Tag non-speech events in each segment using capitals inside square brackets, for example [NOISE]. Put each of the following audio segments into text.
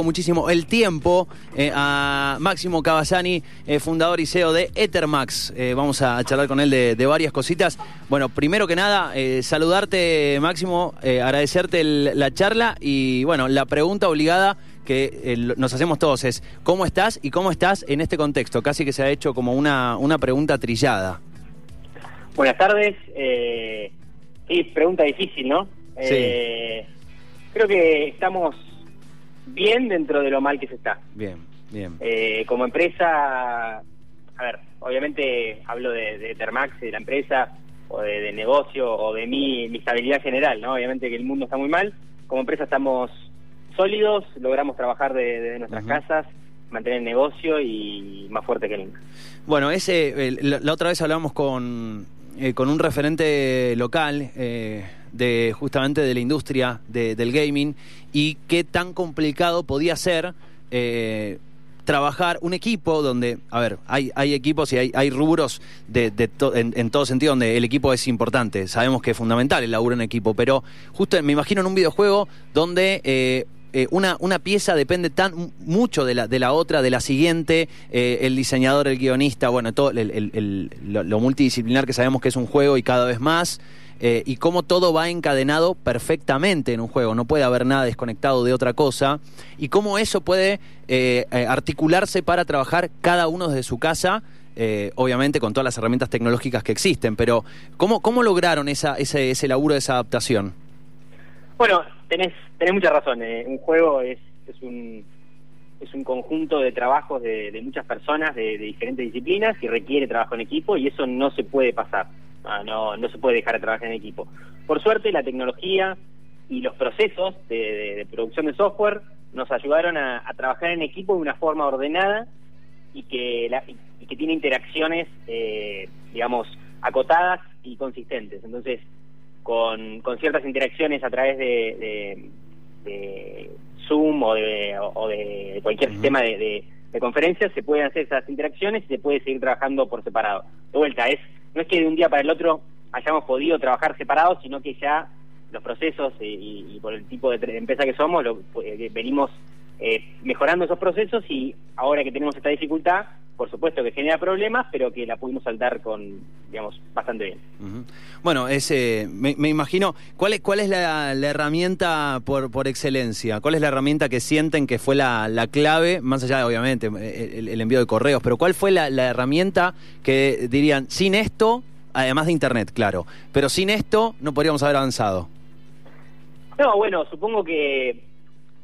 agradezco muchísimo el tiempo eh, a Máximo Cavazzani, eh, fundador y CEO de Ethermax. Eh, vamos a charlar con él de, de varias cositas. Bueno, primero que nada, saludarte, Máximo, agradecerte el- la charla y, bueno, la pregunta obligada que nos hacemos todos es, ¿cómo estás y cómo estás en este contexto? Casi que se ha hecho como una, una pregunta trillada. Buenas tardes. Eh, sí, pregunta difícil, ¿no? Sí. Creo que estamos bien dentro de lo mal que se está. Bien, bien. Eh, como empresa, a ver, obviamente hablo de, de Termax, de la empresa, o de, de negocio, o de mi, mi estabilidad general, ¿no? Obviamente que el mundo está muy mal. Como empresa estamos sólidos, logramos trabajar de- desde nuestras Ujú. casas, mantener el negocio y más fuerte que nunca. Bueno, ese, la, la otra vez hablamos con, eh, con un referente local eh, de justamente de la industria de- del gaming y qué tan complicado podía ser eh, trabajar un equipo donde, a ver, hay, hay equipos y hay, hay rubros de, de en, todo sentido donde el equipo es importante. Sabemos que es fundamental el laburo en equipo, pero justo me imagino en un videojuego donde eh, eh, una, una pieza depende tan mucho de la, de la otra, de la siguiente, eh, el diseñador, el guionista, bueno, todo el- el- lo, lo multidisciplinar que sabemos que es un juego y cada vez más, eh, y cómo todo va encadenado perfectamente en un juego, no puede haber nada desconectado de otra cosa, y cómo eso puede eh, eh, articularse para trabajar cada uno desde su casa. eh, obviamente con todas las herramientas tecnológicas que existen, pero ¿cómo, cómo lograron esa, ese, ese laburo, esa adaptación? Bueno, tenés, tenés mucha razón. eh, Un juego es, es un es un conjunto de trabajos de, muchas personas de, de diferentes disciplinas y requiere trabajo en equipo y eso no se puede pasar. Ah, no, no se puede dejar de trabajar en equipo. Por suerte, la tecnología y los procesos de, de- de producción de software nos ayudaron a, a trabajar en equipo de una forma ordenada y que, la- y que tiene interacciones, eh, digamos, acotadas y consistentes. Entonces, con, con ciertas interacciones a través de, de- Zoom o de, o de cualquier sistema de, de, de conferencias, se pueden hacer esas interacciones y se puede seguir trabajando por separado. De vuelta, es no es que de un día para el otro hayamos podido trabajar separados, sino que ya los procesos y, y- por el tipo de empresa que somos, lo, eh, venimos eh, mejorando esos procesos y ahora que tenemos esta dificultad, por supuesto que genera problemas, pero que la pudimos saltar con, digamos, bastante bien. Bueno, ese, me, me imagino, ¿cuál es, cuál es la, la herramienta por, por excelencia? ¿Cuál es la herramienta que sienten que fue la, la clave, más allá de, obviamente, el, el envío de correos, pero cuál fue la, la herramienta que dirían, sin esto, además de Internet, claro, pero sin esto no podríamos haber avanzado? No, bueno, supongo que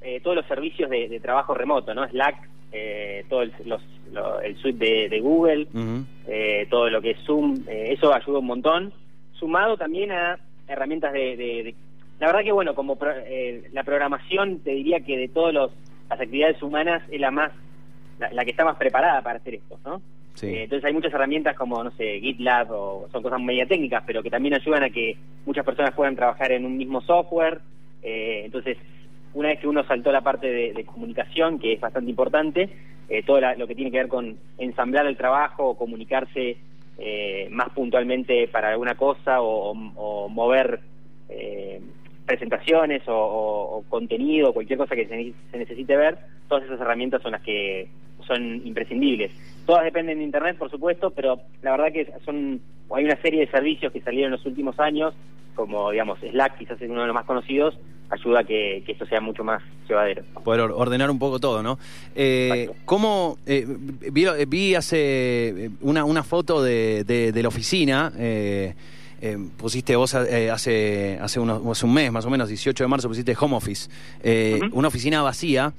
eh, todos los servicios de, de trabajo remoto, ¿no? Slack, eh, todo el, los, lo- el suite de, de Google, eh, todo lo que es Zoom, eh, eso ayuda un montón, sumado también a herramientas de... de- de- la verdad que, bueno, como pro- eh, la programación, te diría que de todas los- las actividades humanas es la más, la, la que está más preparada para hacer esto, ¿no? Sí. Eh, entonces hay muchas herramientas como, no sé, GitLab o son cosas media técnicas, pero que también ayudan a que muchas personas puedan trabajar en un mismo software. Eh, entonces, una vez que uno saltó la parte de, comunicación, que es bastante importante, eh, todo lo que tiene que ver con ensamblar el trabajo comunicarse eh, más puntualmente para alguna cosa o, mover eh, presentaciones o, o- o contenido, cualquier cosa que se necesite ver, todas esas herramientas son las que son imprescindibles. Todas dependen de Internet, por supuesto, pero la verdad que son hay una serie de servicios que salieron en los últimos años, como digamos Slack, quizás es uno de los más conocidos, ayuda a que, que esto sea mucho más llevadero. poder or- ordenar un poco todo, ¿no? Eh. ¿Cómo eh, vi, vi hace eh, una, una foto de, de- de la oficina? eh, eh, pusiste vos eh, hace hace, unos, hace un mes, más o menos, 18 de marzo, pusiste home office, eh, una oficina vacía.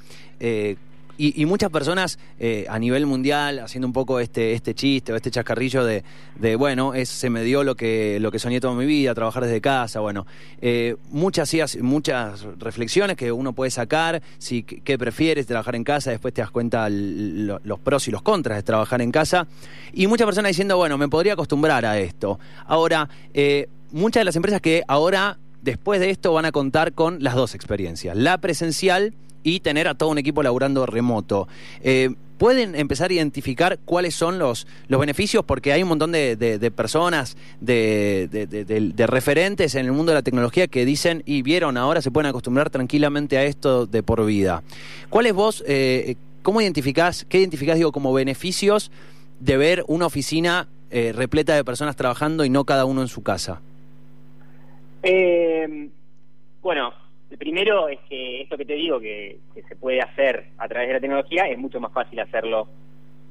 Y, y muchas personas eh, a nivel mundial haciendo un poco este este chiste o este chascarrillo de, de bueno, es, se me dio lo que lo que soñé toda mi vida, trabajar desde casa, bueno, eh, muchas muchas reflexiones que uno puede sacar, si qué prefieres trabajar en casa, después te das cuenta los pros y los contras de trabajar en casa, y muchas personas diciendo, bueno, me podría acostumbrar a esto. Ahora, eh, muchas de las empresas que ahora después de esto van a contar con las dos experiencias, la presencial y tener a todo un equipo laburando remoto. Eh, ¿Pueden empezar a identificar cuáles son los, los beneficios? Porque hay un montón de, personas, de, de, referentes en el mundo de la tecnología que dicen y vieron ahora se pueden acostumbrar tranquilamente a esto de por vida. ¿Cuáles vos, eh, cómo identificás, qué identificás, digo, como beneficios de ver una oficina eh, repleta de personas trabajando y no cada uno en su casa? Eh, bueno, el primero es que esto que te digo, que, se puede hacer a través de la tecnología, es mucho más fácil hacerlo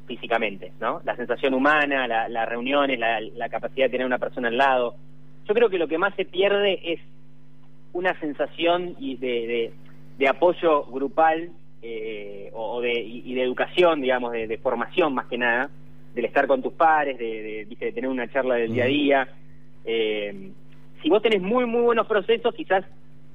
físicamente, ¿no? La sensación humana, las reuniones, la, capacidad de tener una persona al lado. Yo creo que lo que más se pierde es una sensación y de, apoyo grupal eh, o, de, y de educación, digamos, de, formación más que nada, del estar con tus pares, de, de, tener una charla del día a día. Eh, si vos tenés muy, muy buenos procesos, quizás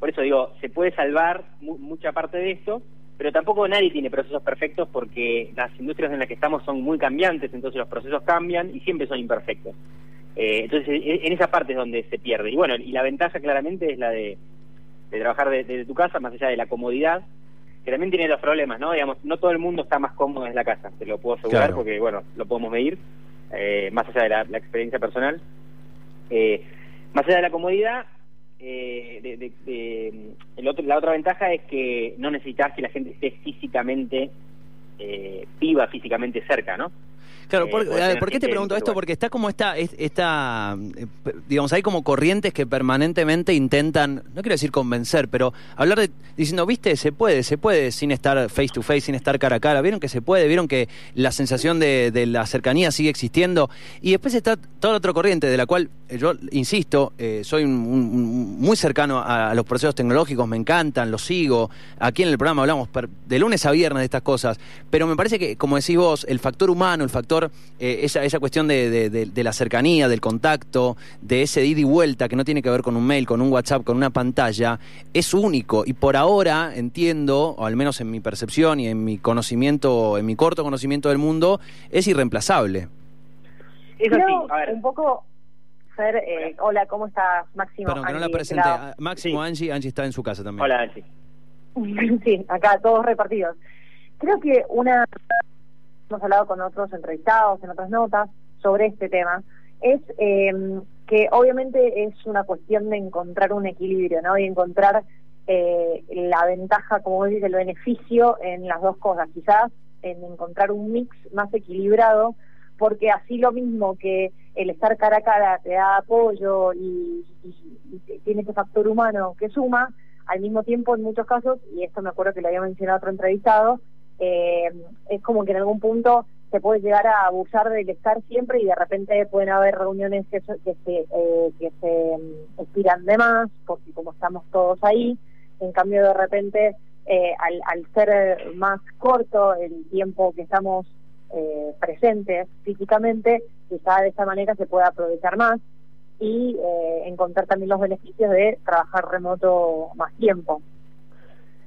por eso digo, se puede salvar mucha parte de esto, pero tampoco nadie tiene procesos perfectos porque las industrias en las que estamos son muy cambiantes, entonces los procesos cambian y siempre son imperfectos. Eh, entonces, e, en esa parte es donde se pierde. Y bueno, y la ventaja claramente es la de, trabajar desde tu casa, más allá de la comodidad, que también tiene los problemas, ¿no? Digamos, no todo el mundo está más cómodo en la casa, te lo puedo asegurar porque, bueno, lo podemos medir, eh, más allá de la, experiencia personal. Eh, más allá de la comodidad, eh, de, el otro, la otra ventaja es que no necesitas que la gente esté físicamente, eh, viva físicamente cerca, ¿no? Claro, por, eh, qué te pregunto esto? Porque está como esta, esta, digamos, hay como corrientes que permanentemente intentan, no quiero decir convencer, pero hablar de, diciendo, viste, se puede, se puede sin estar face to face, sin estar cara a cara, vieron que se puede, vieron que la sensación de, la cercanía sigue existiendo. Y después está toda otra corriente de la cual yo, insisto, soy muy cercano a, los procesos tecnológicos, me encantan, los sigo. Aquí en el programa hablamos de lunes a viernes de estas cosas, pero me parece que, como decís vos, el factor humano, el factor eh, esa, esa cuestión de, la cercanía, del contacto, de ese ida y vuelta que no tiene que ver con un mail, con un WhatsApp, con una pantalla, es único. Y por ahora entiendo, o al menos en mi percepción y en mi conocimiento, en mi corto conocimiento del mundo, es irreemplazable. Es así, un poco Fer, eh, hola, ¿cómo estás? Máximo. Perdón, que no la presenté. Ah, Máximo, Angie, Angie está en su casa también. Hola, Angie. [LAUGHS] sí, acá todos repartidos. Creo que una hemos hablado con otros entrevistados en otras notas sobre este tema, es em, que obviamente es una cuestión de encontrar un equilibrio, ¿no? Y encontrar eh, la ventaja, como dice, el beneficio en las dos cosas, quizás en encontrar un mix más equilibrado, porque así lo mismo que el estar cara a cara te da apoyo y, tiene ese factor humano que suma, al mismo tiempo en muchos casos, y esto me acuerdo que lo había mencionado otro entrevistado, eh, es como que en algún punto se puede llegar a abusar del estar siempre y de repente pueden haber reuniones que, se, eh, que se mm, expiran de más, porque como estamos todos ahí, en cambio de repente eh, al, al, ser más corto el tiempo que estamos eh, presentes físicamente, quizá de esa manera se pueda aprovechar más y eh, encontrar también los beneficios de trabajar remoto más tiempo.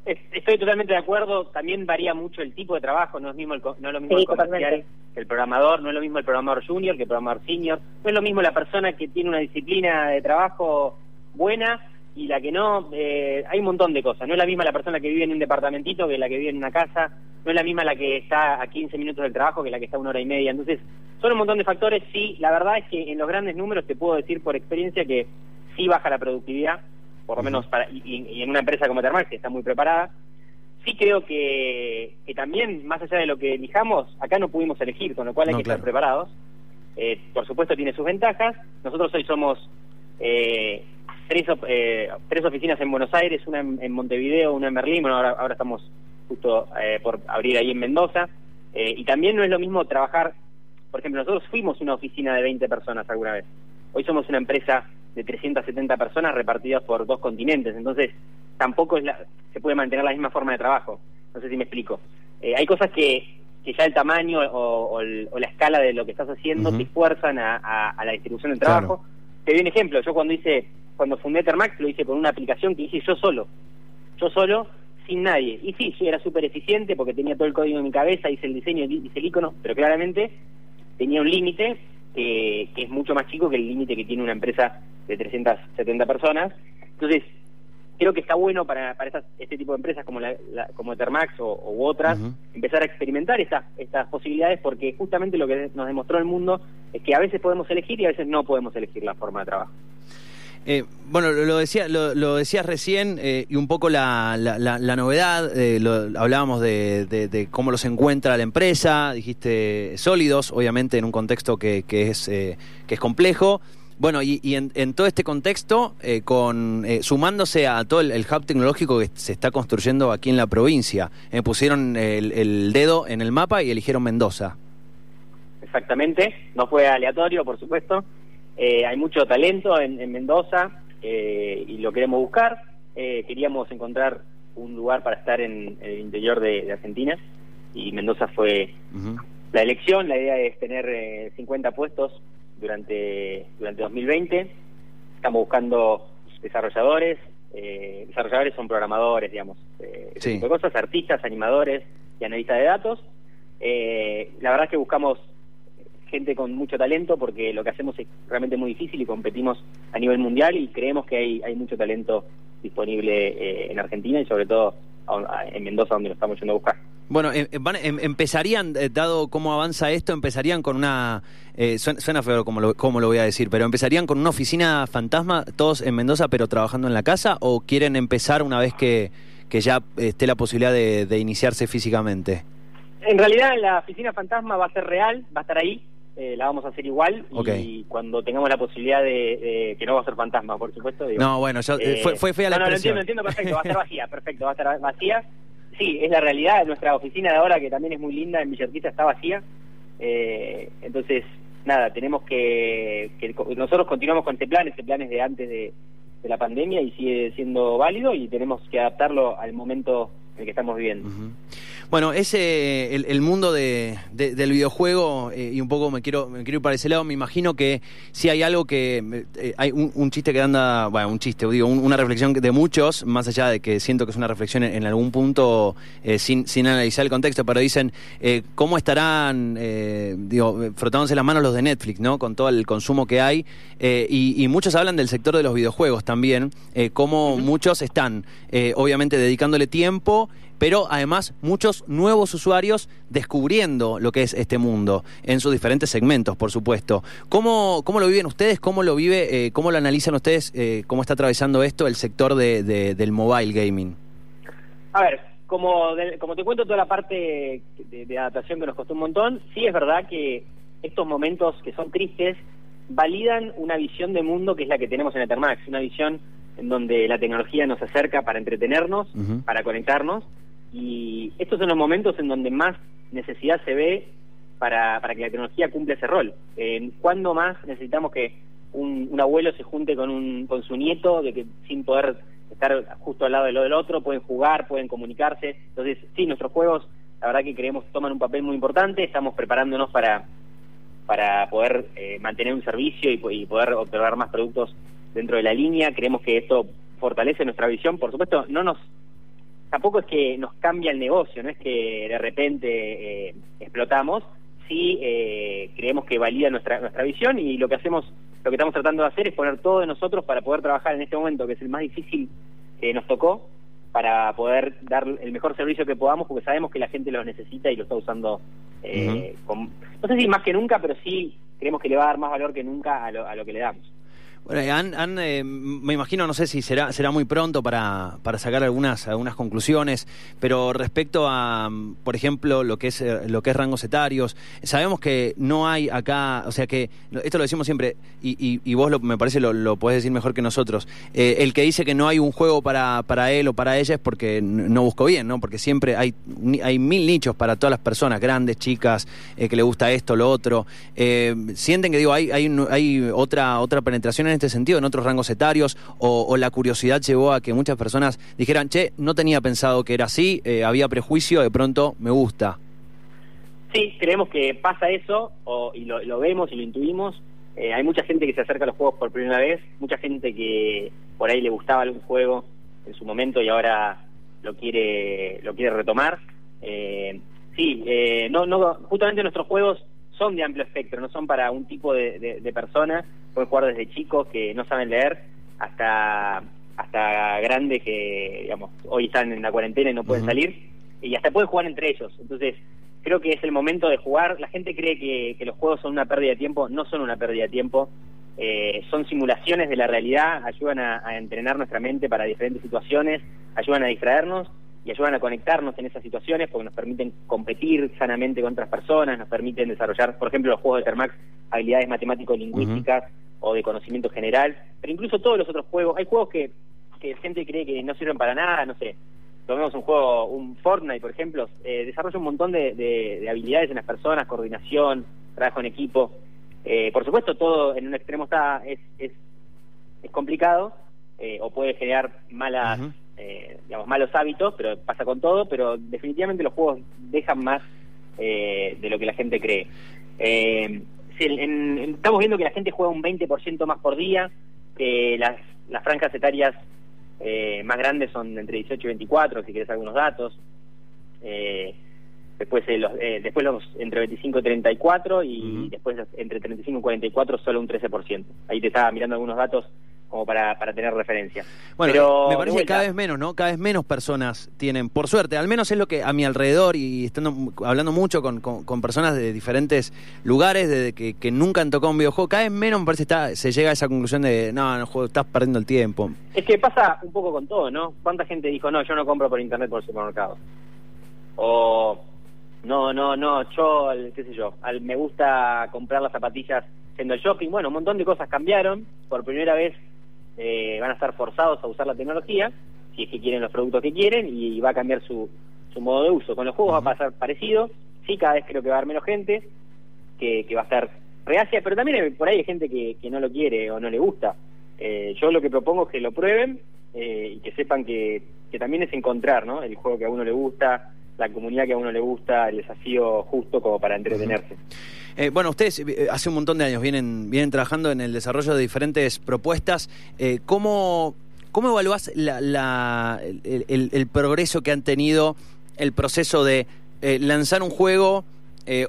Estoy totalmente de acuerdo, también varía mucho el tipo de trabajo, no es, mismo el, no es lo mismo el comercial que el programador, no es lo mismo el programador junior que el programador senior, no es lo mismo la persona que tiene una disciplina de trabajo buena y la que no, eh, hay un montón de cosas, no es la misma la persona que vive en un departamentito que la que vive en una casa, no es la misma la que está a 15 minutos del trabajo que la que está a una hora y media, entonces son un montón de factores, sí, la verdad es que en los grandes números te puedo decir por experiencia que sí baja la productividad, por lo menos para, y, en una empresa como Termal, que está muy preparada, sí creo que, que, también, más allá de lo que elijamos, acá no pudimos elegir, con lo cual hay que estar preparados. Eh, por supuesto tiene sus ventajas. Nosotros hoy somos eh, tres, eh, tres oficinas en Buenos Aires, una en, Montevideo, una en Berlín, bueno, ahora, ahora estamos justo por abrir ahí en Mendoza. y también no es lo mismo trabajar, por ejemplo, nosotros fuimos una oficina de 20 personas alguna vez. Hoy somos una empresa de 370 personas repartidas por dos continentes, entonces tampoco es la, se puede mantener la misma forma de trabajo. No sé si me explico. Eh, hay cosas que, que ya el tamaño o, la escala de lo que estás haciendo te fuerzan a, la distribución del trabajo. Te doy un ejemplo, yo cuando hice, cuando fundé Termax lo hice con una aplicación que hice yo solo, yo solo, sin nadie. Y sí, yo era súper eficiente porque tenía todo el código en mi cabeza, hice el diseño, hice el icono, pero claramente tenía un límite que es mucho más chico que el límite que tiene una empresa de 370 personas. Entonces, creo que está bueno para, para este tipo de empresas como la, como Ethermax o, u otras empezar a experimentar estas estas posibilidades porque justamente lo que nos demostró el mundo es que a veces podemos elegir y a veces no podemos elegir la forma de trabajo. Eh, bueno, lo decía, lo, decías recién eh, y un poco la, la, novedad, eh, hablábamos de, de, cómo los encuentra la empresa, dijiste sólidos, obviamente en un contexto que, que es, que es complejo. Bueno, y, en, todo este contexto, eh, con eh, sumándose a todo el, hub tecnológico que se está construyendo aquí en la provincia, eh, pusieron el, dedo en el mapa y eligieron Mendoza. Exactamente, no fue aleatorio, por supuesto. hay mucho talento en, Mendoza y lo queremos buscar. queríamos encontrar un lugar para estar en, el interior de, Argentina y Mendoza fue la elección. La idea es tener 50 puestos durante, durante 2020. Estamos buscando desarrolladores, eh, desarrolladores son programadores, digamos, eh, cosas, artistas, animadores y analistas de datos. Eh, la verdad es que buscamos gente con mucho talento porque lo que hacemos es realmente muy difícil y competimos a nivel mundial y creemos que hay, hay mucho talento disponible en Argentina y sobre todo en Mendoza donde lo estamos yendo a buscar. Bueno, em, em, empezarían, eh, dado cómo avanza esto, empezarían con una, eh, suena, feo como lo, como lo voy a decir, pero empezarían con una oficina fantasma, todos en Mendoza, pero trabajando en la casa, o quieren empezar una vez que, que ya esté la posibilidad de, iniciarse físicamente? En realidad la oficina fantasma va a ser real, va a estar ahí, eh, la vamos a hacer igual y cuando tengamos la posibilidad de, que no va a ser fantasma, por supuesto. no, bueno, yo, fue, fue fea la no, no, entiendo, entiendo perfecto, va a estar vacía, perfecto, va a estar vacía sí, es la realidad. Nuestra oficina de ahora, que también es muy linda en Villarquita, está vacía. Eh, entonces, nada, tenemos que, Nosotros continuamos con este plan, este plan es de antes de, la pandemia y sigue siendo válido y tenemos que adaptarlo al momento en el que estamos viviendo. Bueno, ese el, mundo de, del videojuego eh, y un poco me quiero me quiero ir para ese lado. Me imagino que si hay algo que eh, hay un, chiste que anda, bueno, un chiste, digo, una reflexión de muchos, más allá de que siento que es una reflexión en, algún punto eh, sin, sin analizar el contexto, pero dicen cómo estarán, digo, frotándose las manos los de Netflix, ¿no? Con todo el consumo que hay y, muchos hablan del sector de los videojuegos también, cómo muchos están, obviamente, dedicándole tiempo pero además muchos nuevos usuarios descubriendo lo que es este mundo en sus diferentes segmentos, por supuesto. ¿Cómo, cómo lo viven ustedes? ¿Cómo lo vive, eh, cómo lo analizan ustedes? Eh, ¿Cómo está atravesando esto el sector de, del mobile gaming? A ver, como, como te cuento toda la parte de, adaptación que nos costó un montón, sí es verdad que estos momentos que son tristes validan una visión de mundo que es la que tenemos en Ethermax, una visión en donde la tecnología nos acerca para entretenernos, para conectarnos, y estos son los momentos en donde más necesidad se ve para, para que la tecnología cumpla ese rol. Eh, ¿Cuándo más necesitamos que un, abuelo se junte con, un, con su nieto, de que sin poder estar justo al lado de lo del otro, pueden jugar, pueden comunicarse? Entonces, sí, nuestros juegos, la verdad que creemos toman un papel muy importante, estamos preparándonos para para poder eh, mantener un servicio y, y poder observar más productos dentro de la línea. Creemos que esto fortalece nuestra visión. Por supuesto, no nos tampoco es que nos cambia el negocio, no es que de repente eh, explotamos, sí eh, creemos que valida nuestra, nuestra visión y lo que hacemos, lo que estamos tratando de hacer es poner todo de nosotros para poder trabajar en este momento, que es el más difícil que nos tocó, para poder dar el mejor servicio que podamos, porque sabemos que la gente lo necesita y lo está usando, eh, no sé si más que nunca, pero sí creemos que le va a dar más valor que nunca a lo, a lo que le damos. Bueno, han, eh, me imagino, no sé si será, será muy pronto para, para sacar algunas, algunas conclusiones, pero respecto a, por ejemplo, lo que es eh, lo que es rangos etarios, sabemos que no hay acá, o sea que, esto lo decimos siempre, y, y, vos lo, me parece lo, lo podés decir mejor que nosotros, eh, el que dice que no hay un juego para, para él o para ella es porque no buscó bien, ¿no? Porque siempre hay, hay mil nichos para todas las personas, grandes, chicas, que le gusta esto, lo otro. sienten que, digo, hay, hay, hay otra, otra penetración en en este sentido, en otros rangos etarios, o, la curiosidad llevó a que muchas personas dijeran, che, no tenía pensado que era así, eh, había prejuicio, de pronto me gusta? Sí, creemos que pasa eso, y lo, vemos y lo intuimos. Eh, hay mucha gente que se acerca a los juegos por primera vez, mucha gente que por ahí le gustaba algún juego en su momento y ahora lo quiere lo quiere retomar. Eh, sí, no, no, justamente nuestros juegos son de amplio espectro, no son para un tipo de, de, de personas, pueden jugar desde chicos que no saben leer hasta hasta grandes que, digamos, hoy están en la cuarentena y no pueden salir, y hasta pueden jugar entre ellos. Entonces, creo que es el momento de jugar. La gente cree que, que los juegos son una pérdida de tiempo, no son una pérdida de tiempo. Eh, son simulaciones de la realidad, ayudan a, entrenar nuestra mente para diferentes situaciones, ayudan a distraernos y ayudan a conectarnos en esas situaciones porque nos permiten competir sanamente con otras personas, nos permiten desarrollar, por ejemplo, los juegos de Termax, habilidades matemático-lingüísticas o de conocimiento general, pero incluso todos los otros juegos, hay juegos que, que gente cree que no sirven para nada, no sé, tomemos un juego, un Fortnite, por ejemplo, eh, desarrolla un montón de, de habilidades en las personas, coordinación, trabajo en equipo, eh, por supuesto, todo en un extremo está es, es, es complicado eh, o puede generar malas, eh, digamos, malos hábitos, pero pasa con todo, pero definitivamente los juegos dejan más de lo que la gente cree. estamos viendo que la gente juega un 20% más por día, que las, las franjas etarias más grandes son entre 18 y 24, si quieres algunos datos. Eh, después eh, los, eh, después los entre 25 y 34 y después entre 35 y 44 solo un 13%. Ahí te estaba mirando algunos datos como para, para tener referencia. Bueno, Pero, me parece que cada vez menos, ¿no? Cada vez menos personas tienen, por suerte, al menos es lo que a mi alrededor y estando hablando mucho con, con, personas de diferentes lugares, de que, que, nunca han tocado un videojuego, cada vez menos me parece está, se llega a esa conclusión de, no, no juego, estás perdiendo el tiempo. Es que pasa un poco con todo, ¿no? ¿Cuánta gente dijo, no, yo no compro por internet por el supermercado? O no, no, no, yo, qué sé yo, al, me gusta comprar las zapatillas en el shopping. Bueno, un montón de cosas cambiaron. Por primera vez eh, van a estar forzados a usar la tecnología, si es que quieren los productos que quieren, y, va a cambiar su, su modo de uso. Con los juegos va a pasar parecido. Sí, cada vez creo que va a haber menos gente, que, que va a estar reacia, pero también por ahí hay gente que, que no lo quiere o no le gusta. Eh, yo lo que propongo es que lo prueben eh, y que sepan que, que también es encontrar ¿no? el juego que a uno le gusta, la comunidad que a uno le gusta, el desafío justo como para entretenerse. Eh, bueno, ustedes eh, hace un montón de años vienen, vienen trabajando en el desarrollo de diferentes propuestas. Eh, ¿cómo, ¿Cómo evaluás la, el, progreso que han tenido el proceso de lanzar un juego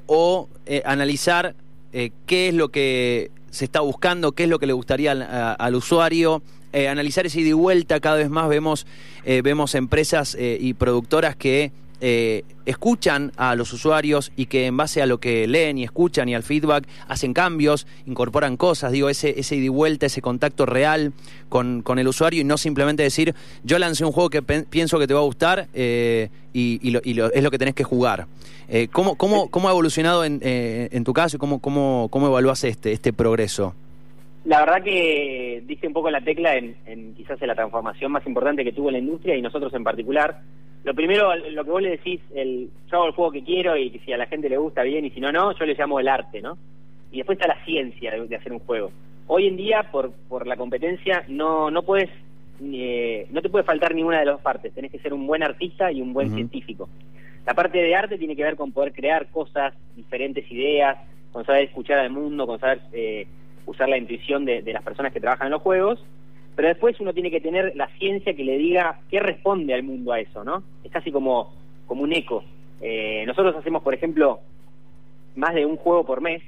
o analizar qué es lo que se está buscando, qué es lo que le gustaría al, usuario? analizar ese ida y vuelta, cada vez más vemos, vemos empresas y productoras que eh, escuchan a los usuarios y que en base a lo que leen y escuchan y al feedback hacen cambios, incorporan cosas, digo, ese, ese ida y vuelta, ese contacto real con, con el usuario y no simplemente decir, yo lancé un juego que pienso que te va a gustar eh, y, y, es lo que tenés que jugar. Eh, ¿cómo, cómo, ¿Cómo ha evolucionado en, eh, en tu caso y cómo, cómo, cómo evaluás este, este progreso? La verdad que diste un poco la tecla en, en quizás en la transformación más importante que tuvo la industria y nosotros en particular lo primero, lo que vos le decís, el, yo hago el juego que quiero y si a la gente le gusta bien y si no, no, yo le llamo el arte, ¿no? Y después está la ciencia de, hacer un juego. Hoy en día, por, por la competencia, no, no puedes, eh, no te puede faltar ninguna de las partes. Tenés que ser un buen artista y un buen científico. La parte de arte tiene que ver con poder crear cosas, diferentes ideas, con saber escuchar al mundo, con saber eh, usar la intuición de, las personas que trabajan en los juegos pero después uno tiene que tener la ciencia que le diga qué responde al mundo a eso, ¿no? Es casi como, como un eco. Eh, nosotros hacemos, por ejemplo, más de un juego por mes,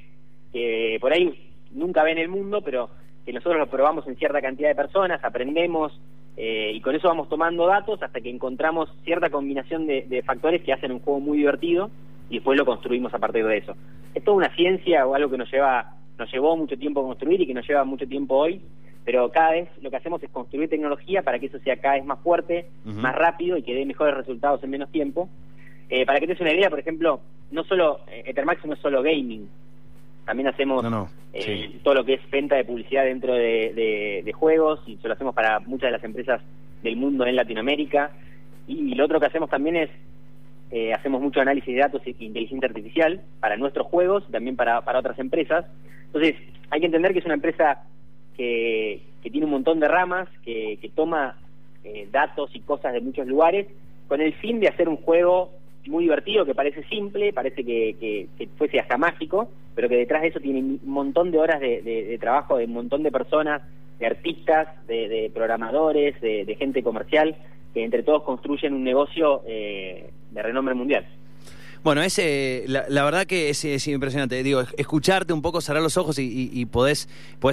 que por ahí nunca ven el mundo, pero que nosotros lo probamos en cierta cantidad de personas, aprendemos eh, y con eso vamos tomando datos hasta que encontramos cierta combinación de, de, factores que hacen un juego muy divertido y después lo construimos a partir de eso. Es toda una ciencia o algo que nos lleva nos llevó mucho tiempo construir y que nos lleva mucho tiempo hoy pero cada vez lo que hacemos es construir tecnología para que eso sea cada vez más fuerte, más rápido y que dé mejores resultados en menos tiempo. Eh, para que te des una idea, por ejemplo, no solo eh, Ethermax no es solo gaming, también hacemos eh, todo lo que es venta de publicidad dentro de, juegos y eso lo hacemos para muchas de las empresas del mundo en Latinoamérica. Y, lo otro que hacemos también es hacemos mucho análisis de datos e inteligencia artificial para nuestros juegos, también para, para otras empresas. Entonces, hay que entender que es una empresa que, tiene un montón de ramas, que, toma eh, datos y cosas de muchos lugares, con el fin de hacer un juego muy divertido, que parece simple, parece que, fuese hasta mágico, pero que detrás de eso tiene un montón de horas de, trabajo de un montón de personas, de artistas, de, programadores, de, gente comercial, que entre todos construyen un negocio eh, de renombre mundial. Bueno, es, eh, la, verdad que es, impresionante. Digo, escucharte un poco, cerrar los ojos y, podés,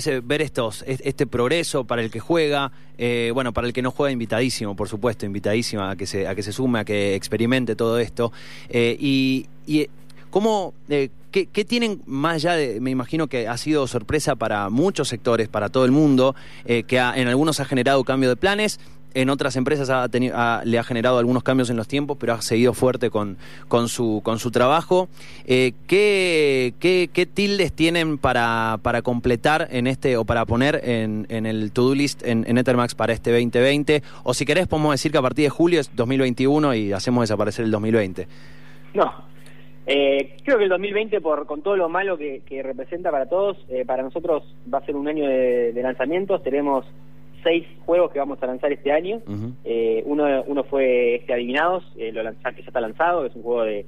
eh, ver estos, este progreso para el que juega, eh, bueno, para el que no juega, invitadísimo, por supuesto, invitadísimo a que se, a que se sume, a que experimente todo esto. y, y ¿cómo, qué, ¿qué, tienen más allá de, me imagino que ha sido sorpresa para muchos sectores, para todo el mundo, que en algunos ha generado cambio de planes? En otras empresas ha tenido, le ha generado algunos cambios en los tiempos, pero ha seguido fuerte con, con, su, con su trabajo. Eh, ¿qué, qué, tildes tienen para, para completar en este o para poner en, en el to-do list en, en, Ethermax para este 2020? O si querés, podemos decir que a partir de julio es 2021 y hacemos desaparecer el 2020. No, eh, creo que el 2020, por, con todo lo malo que, representa para todos, eh, para nosotros va a ser un año de lanzamientos. Tenemos seis juegos que vamos a lanzar este año. eh, uno, uno fue este Adivinados, eh, lo lanzar, que ya está lanzado, es un juego de,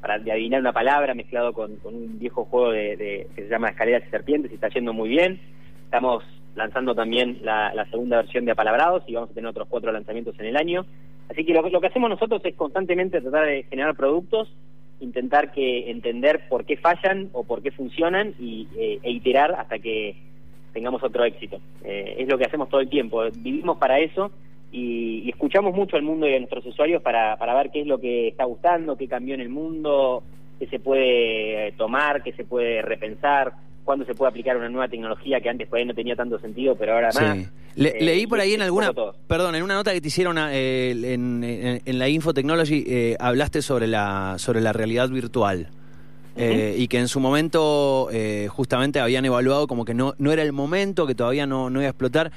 para, de adivinar una palabra mezclado con, un viejo juego de, que se llama Escaleras y Serpientes y está yendo muy bien. Estamos lanzando también la, segunda versión de Apalabrados y vamos a tener otros cuatro lanzamientos en el año. Así que lo, lo que hacemos nosotros es constantemente tratar de generar productos, intentar que entender por qué fallan o por qué funcionan y, eh, e iterar hasta que tengamos otro éxito. Eh, es lo que hacemos todo el tiempo, vivimos para eso y, escuchamos mucho al mundo y a nuestros usuarios para, para ver qué es lo que está gustando, qué cambió en el mundo, qué se puede eh, tomar, qué se puede repensar, cuándo se puede aplicar una nueva tecnología que antes por ahí no tenía tanto sentido, pero ahora más. Eh, leí por ahí en alguna, perdón, en una nota que te hicieron en, en, la Infotechnology, hablaste sobre la, sobre la realidad virtual. Eh, y que en su momento eh, justamente habían evaluado como que no, no era el momento, que todavía no, no iba a explotar.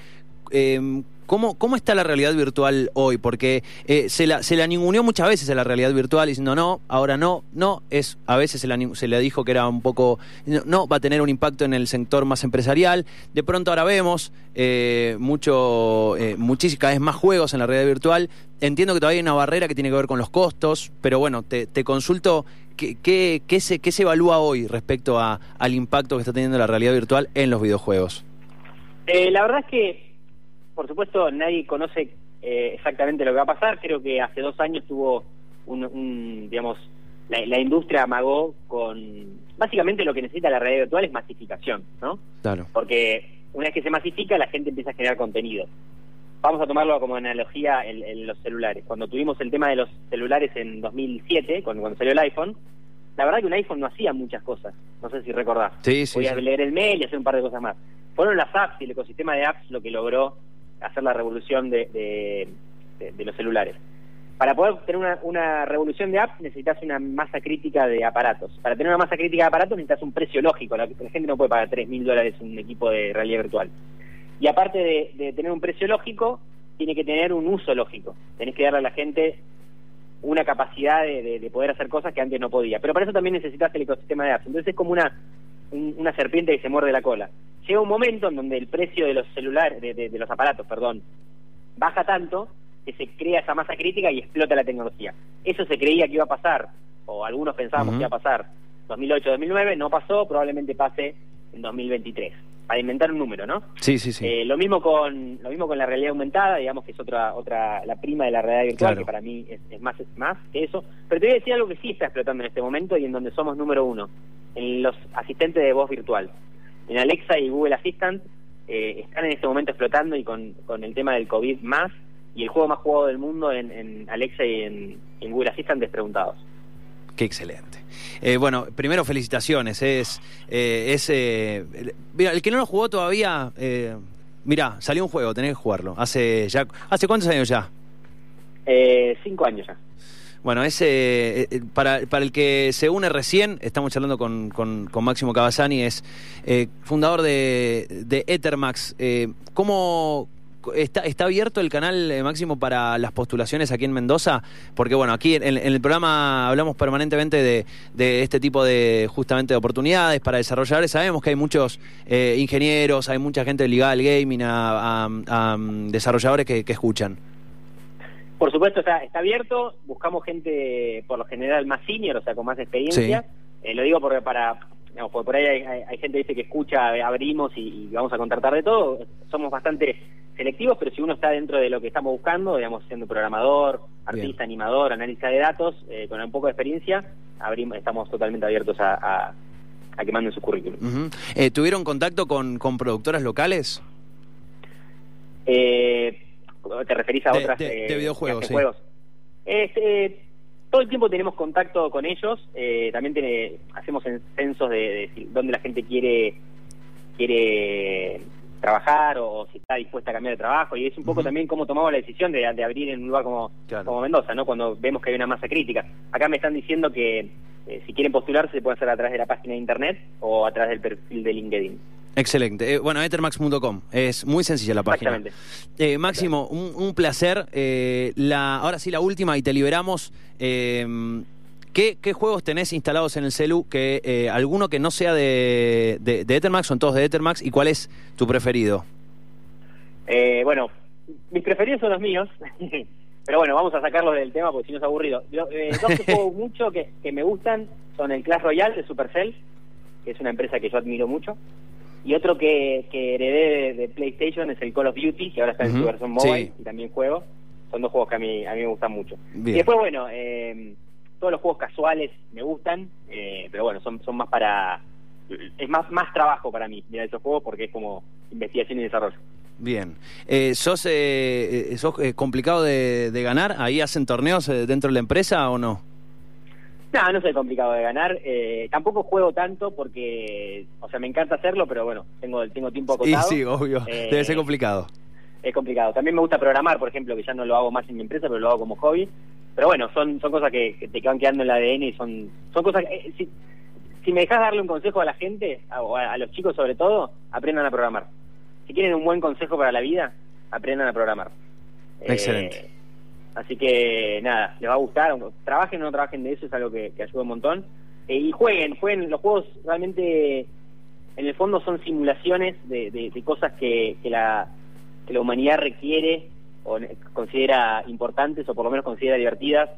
Eh, ¿Cómo, ¿Cómo está la realidad virtual hoy? Porque eh, se, la, se la ninguneó muchas veces a la realidad virtual diciendo no, ahora no, no, es a veces se, la, se le dijo que era un poco, no, va a tener un impacto en el sector más empresarial. De pronto ahora vemos eh, mucho, eh, muchísimas, cada vez más juegos en la realidad virtual. Entiendo que todavía hay una barrera que tiene que ver con los costos, pero bueno, te, te consulto ¿Qué, qué, qué, se, ¿Qué se evalúa hoy respecto a, al impacto que está teniendo la realidad virtual en los videojuegos? Eh, la verdad es que por supuesto, nadie conoce eh, exactamente lo que va a pasar. Creo que hace dos años tuvo un, digamos, la, industria amagó con... Básicamente lo que necesita la realidad virtual es masificación, ¿no? Claro. Porque una vez que se masifica, la gente empieza a generar contenido. Vamos a tomarlo como analogía en, los celulares. Cuando tuvimos el tema de los celulares en 2007, cuando, cuando salió el iPhone, la verdad que un iPhone no hacía muchas cosas. No sé si recordás. Sí, sí, Podías leer el mail y hacer un par de cosas más. Fueron las apps y el ecosistema de apps lo que logró hacer la revolución de, de, los celulares. Para poder tener una, revolución de apps necesitas una masa crítica de aparatos. Para tener una masa crítica de aparatos necesitas un precio lógico. La, gente no puede pagar 3.000 mil dólares un equipo de realidad virtual. Y aparte de, tener un precio lógico, tiene que tener un uso lógico. Tenés que darle a la gente una capacidad de, poder hacer cosas que antes no podía. Pero para eso también necesitas el ecosistema de apps. Entonces es como una, una serpiente que se muerde la cola. Llega un momento en donde el precio de los celulares, de, los aparatos, perdón, baja tanto que se crea esa masa crítica y explota la tecnología. Eso se creía que iba a pasar, o algunos pensábamos que iba a pasar. 2008-2009, no pasó, probablemente pase en 2023. Para inventar un número, ¿no? Sí, sí, sí. Eh, lo mismo con lo mismo con la realidad aumentada, digamos que es otra otra la prima de la realidad virtual, que para mí es, más es más que eso. Pero te voy a decir algo que sí está explotando en este momento y en donde somos número uno, en los asistentes de voz virtual en Alexa y Google Assistant eh, están en este momento explotando y con, con el tema del COVID más y el juego más jugado del mundo en, Alexa y en, Google Assistant despreguntados. Qué excelente. Eh, bueno, primero felicitaciones. Es, eh, es mira, el que no lo jugó todavía, mira, salió un juego, tenés que jugarlo. Hace ya, ¿hace cuántos años ya? cinco años ya. Bueno, ese, eh, eh, para, para, el que se une recién, estamos charlando con, con, Máximo Cavazzani, es eh, fundador de, de Ethermax. ¿Cómo está, está abierto el canal, Máximo, para las postulaciones aquí en Mendoza? Porque, bueno, aquí en, el programa hablamos permanentemente de, de, este tipo de, justamente, de oportunidades para desarrolladores. Sabemos que hay muchos ingenieros, hay mucha gente ligada al gaming, a, mm, desarrolladores que, que escuchan. Por supuesto está, está abierto, buscamos gente por lo general más senior, o sea, con más experiencia. Eh, lo digo porque para, digamos, por ahí hay, gente que dice que escucha, abrimos y, vamos a contratar de todo. Somos bastante selectivos, pero si uno está dentro de lo que estamos buscando, digamos, siendo programador, artista, animador, analista de datos, eh, con un poco de experiencia, abrimos, estamos totalmente abiertos a, a, que manden su currículum. Eh, ¿Tuvieron contacto con, con productoras locales? Eh, ¿Te referís a otras? De, de videojuegos, sí. Juegos? Todo el tiempo tenemos contacto con ellos, también tiene, hacemos censos de, de, dónde la gente quiere quiere trabajar o si está dispuesta a cambiar de trabajo y es un poco también cómo tomamos la decisión de, abrir en un lugar como, como Mendoza, ¿no? Cuando vemos que hay una masa crítica. Acá me están diciendo que eh, si quieren postularse se puede hacer a través de la página de internet o a través del perfil de LinkedIn. Excelente. Eh, bueno, ethermax.com. Es muy sencilla la página. Eh, Máximo, un, placer. la, ahora sí, la última y te liberamos. ¿Qué, juegos tenés instalados en el celu? Que, eh, ¿Alguno que no sea de, de, Ethermax? ¿Son todos de Ethermax? ¿Y cuál es tu preferido? Eh, bueno, mis preferidos son los míos. [LAUGHS] Pero bueno, vamos a sacarlos del tema porque si no es aburrido. Eh, dos que juego [LAUGHS] mucho que, me gustan son el Clash Royale de Supercell, que es una empresa que yo admiro mucho. Y otro que, que heredé de, PlayStation es el Call of Duty, que ahora está en su versión mobile y también juego. Son dos juegos que a mí, a mí me gustan mucho. Y después, bueno, eh, todos los juegos casuales me gustan, eh, pero bueno, son, son más para... Es más, más trabajo para mí mirar esos juegos porque es como investigación y desarrollo. Bien. Eh, ¿Sos, eh, eh sos complicado de, ganar? ¿Ahí hacen torneos dentro de la empresa o no? No, no soy complicado de ganar. tampoco juego tanto porque, o sea, me encanta hacerlo, pero bueno, tengo, tengo tiempo acotado. Y sí, obvio. Debe ser complicado. Es complicado. También me gusta programar, por ejemplo, que ya no lo hago más en mi empresa, pero lo hago como hobby pero bueno, son, son cosas que, te van quedando en el ADN y son, son cosas que, eh, si, si me dejas darle un consejo a la gente, o a, los chicos sobre todo, aprendan a programar. Si quieren un buen consejo para la vida, aprendan a programar. Excelente. Así que nada, les va a gustar, trabajen o no trabajen de eso, es algo que, ayuda un montón. Eh, y jueguen, jueguen, los juegos realmente en el fondo son simulaciones de, de, cosas que, que, la, que la humanidad requiere o considera importantes o por lo menos considera divertidas.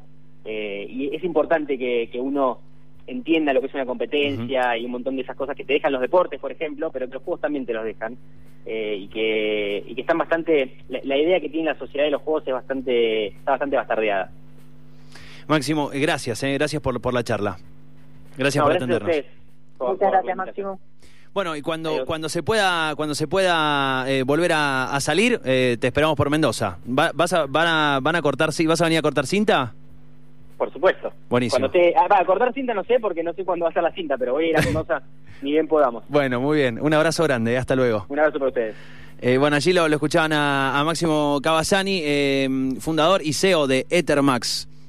Eh, y es importante que, uno entienda lo que es una competencia y un montón de esas cosas que te dejan los deportes, por ejemplo, pero que los juegos también te los dejan. Eh, y, que, y que están bastante. La, idea que tiene la sociedad de los juegos es bastante está bastante bastardeada. Máximo, eh, gracias, gracias por, por la charla. Gracias por atendernos. Muchas gracias, Máximo. Bueno, y cuando, cuando se pueda, cuando se pueda eh, volver a, salir, eh, te esperamos por Mendoza. vas a, van, a, ¿Van a cortar, vas a venir a cortar cinta? Por supuesto. Buenísimo. Cuando te, ah, cortar cinta no sé porque no sé cuándo va a ser la cinta, pero voy a ir a Mendoza [LAUGHS] ni bien podamos. Bueno, muy bien. Un abrazo grande. Hasta luego. Un abrazo para ustedes. Eh, bueno, allí lo, escuchaban a, a Máximo Cavazzani, fundador y CEO de Ethermax.